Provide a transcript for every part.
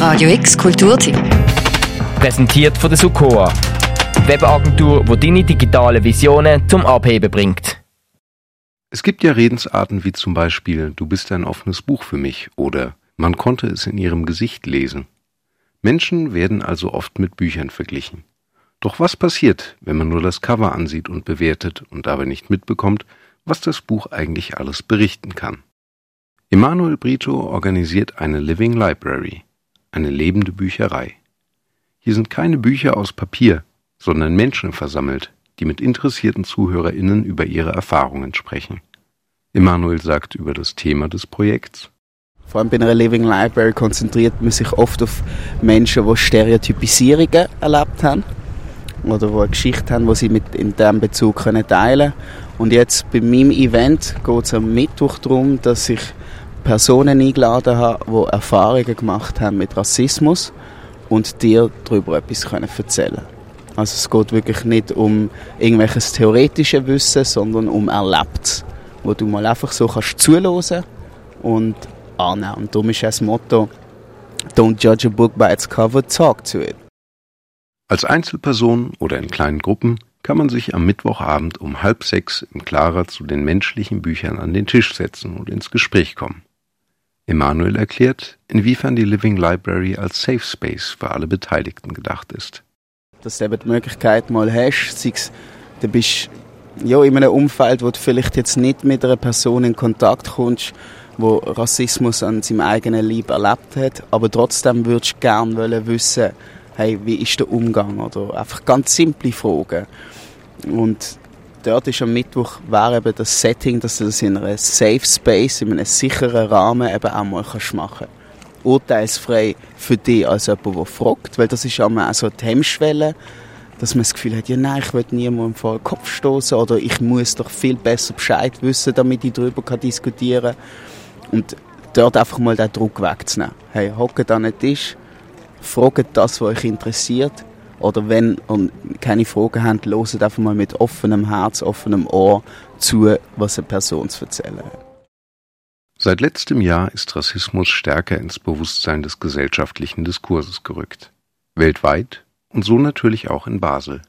Radio X Kulturtipp. Präsentiert von der Sukoa. Webagentur, wo deine digitale Visionen zum Abheben bringt. Es gibt ja Redensarten wie zum Beispiel Du bist ein offenes Buch für mich oder Man konnte es in ihrem Gesicht lesen. Menschen werden also oft mit Büchern verglichen. Doch was passiert, wenn man nur das Cover ansieht und bewertet und dabei nicht mitbekommt, was das Buch eigentlich alles berichten kann? Emanuel Brito organisiert eine Living Library, eine lebende Bücherei. Hier sind keine Bücher aus Papier, sondern Menschen versammelt, die mit interessierten ZuhörerInnen über ihre Erfahrungen sprechen. Emanuel sagt über das Thema des Projekts. Vor allem bei einer Living Library konzentriert man sich oft auf Menschen, die Stereotypisierungen erlebt haben oder die eine Geschichte haben, die sie mit in diesem Bezug teilen können. Und jetzt bei meinem Event geht es am Mittwoch darum, dass ich Personen eingeladen habe, die Erfahrungen gemacht haben mit Rassismus und dir darüber etwas können erzählen Also es geht wirklich nicht um irgendwelches theoretisches Wissen, sondern um Erlebtes, wo du mal einfach so kannst zuhören und annehmen. Und darum ist das Motto Don't judge a book by its cover, talk to it. Als Einzelperson oder in kleinen Gruppen kann man sich am Mittwochabend um halb sechs im Clara zu den menschlichen Büchern an den Tisch setzen und ins Gespräch kommen. Emanuel erklärt, inwiefern die Living Library als Safe Space für alle Beteiligten gedacht ist. Dass du eben die Möglichkeit mal hast, sei es, du bist ja, in einem Umfeld, wo du vielleicht jetzt nicht mit einer Person in Kontakt kommst, wo Rassismus an seinem eigenen Leib erlebt hat, aber trotzdem würdest du gerne wissen, hey, wie ist der Umgang oder einfach ganz simple Fragen. Und dort ist am Mittwoch wäre eben das Setting, dass du das in einem Safe Space, in einem sicheren Rahmen eben auch mal kannst machen Urteilsfrei für dich als jemand, der fragt, weil das ist auch so die Hemmschwelle, dass man das Gefühl hat, ja nein, ich will niemandem vor den Kopf stoßen oder ich muss doch viel besser Bescheid wissen, damit ich darüber diskutieren kann. Und dort einfach mal den Druck wegzunehmen. Hey, hockt an den Tisch, fragt das, was euch interessiert oder wenn ihr keine Fragen habt, hört einfach mal mit offenem Herz, offenem Ohr zu, was eine Person zu erzählen hat. Seit letztem Jahr ist Rassismus stärker ins Bewusstsein des gesellschaftlichen Diskurses gerückt. Weltweit und so natürlich auch in Basel.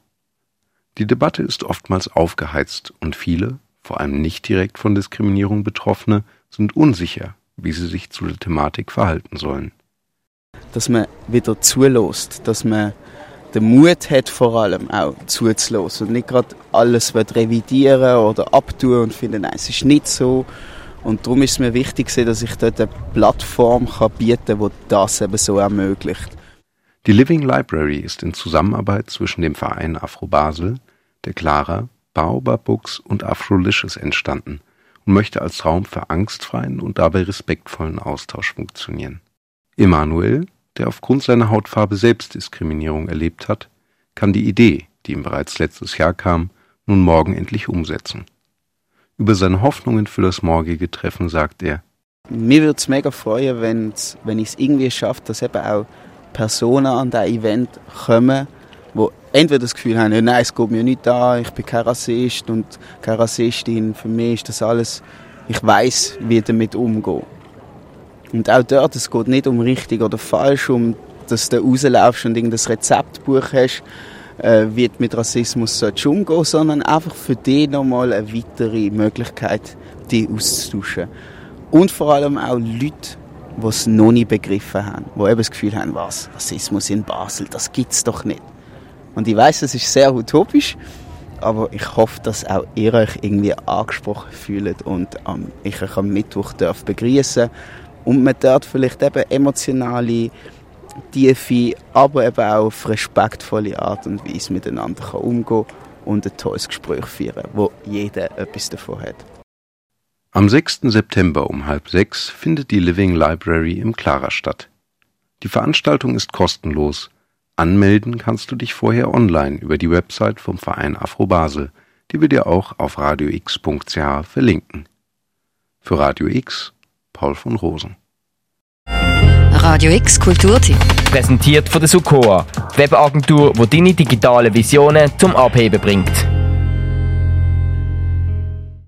Die Debatte ist oftmals aufgeheizt und viele, vor allem nicht direkt von Diskriminierung Betroffene, sind unsicher, wie sie sich zu der Thematik verhalten sollen. Dass man wieder zulässt, dass man den Mut hat, vor allem auch zuzulassen und nicht gerade alles revidieren oder abtun und finden, nein, es ist nicht so. Und darum ist es mir wichtig, dass ich dort eine Plattform kann bieten kann, die das eben so ermöglicht. Die Living Library ist in Zusammenarbeit zwischen dem Verein Afro Basel, der Clara, Baobab Books und Afrolicious entstanden und möchte als Raum für angstfreien und dabei respektvollen Austausch funktionieren. Emanuel, der aufgrund seiner Hautfarbe Selbstdiskriminierung erlebt hat, kann die Idee, die ihm bereits letztes Jahr kam, nun morgen endlich umsetzen. Über seine Hoffnungen für das morgige Treffen sagt er, mir würde es mega freuen, wenn ich es irgendwie schaffe, dass eben auch Personen an das Event kommen, die entweder das Gefühl haben, nein, es geht mir nicht an, ich bin kein Rassist und keine Rassistin, für mich ist das alles, ich weiß, wie damit umgehen. Und auch dort, es geht nicht um richtig oder falsch, um dass du rauslaufst und irgendein Rezeptbuch hast, äh, wie du mit Rassismus umgehen sondern einfach für dich nochmal eine weitere Möglichkeit, die auszutauschen. Und vor allem auch Leute, die es noch nicht begriffen haben, die eben das Gefühl haben, was, Rassismus in Basel, das gibt es doch nicht. Und ich weiß, das ist sehr utopisch, aber ich hoffe, dass auch ihr euch irgendwie angesprochen fühlt und ähm, ich euch am Mittwoch darf begrüßen und man dort vielleicht eben emotionale, tiefe, aber eben auch auf respektvolle Art und Weise miteinander kann umgehen und ein tolles Gespräch führen, wo jeder etwas davon hat. Am 6. September um halb sechs findet die Living Library im Clara statt. Die Veranstaltung ist kostenlos. Anmelden kannst du dich vorher online über die Website vom Verein Afro Basel, die wir dir auch auf radiox.ch verlinken. Für Radio X Paul von Rosen. Radio X Kulturtipp. Präsentiert von der Sukoa, Webagentur, wo deine digitale Visionen zum Abheben bringt.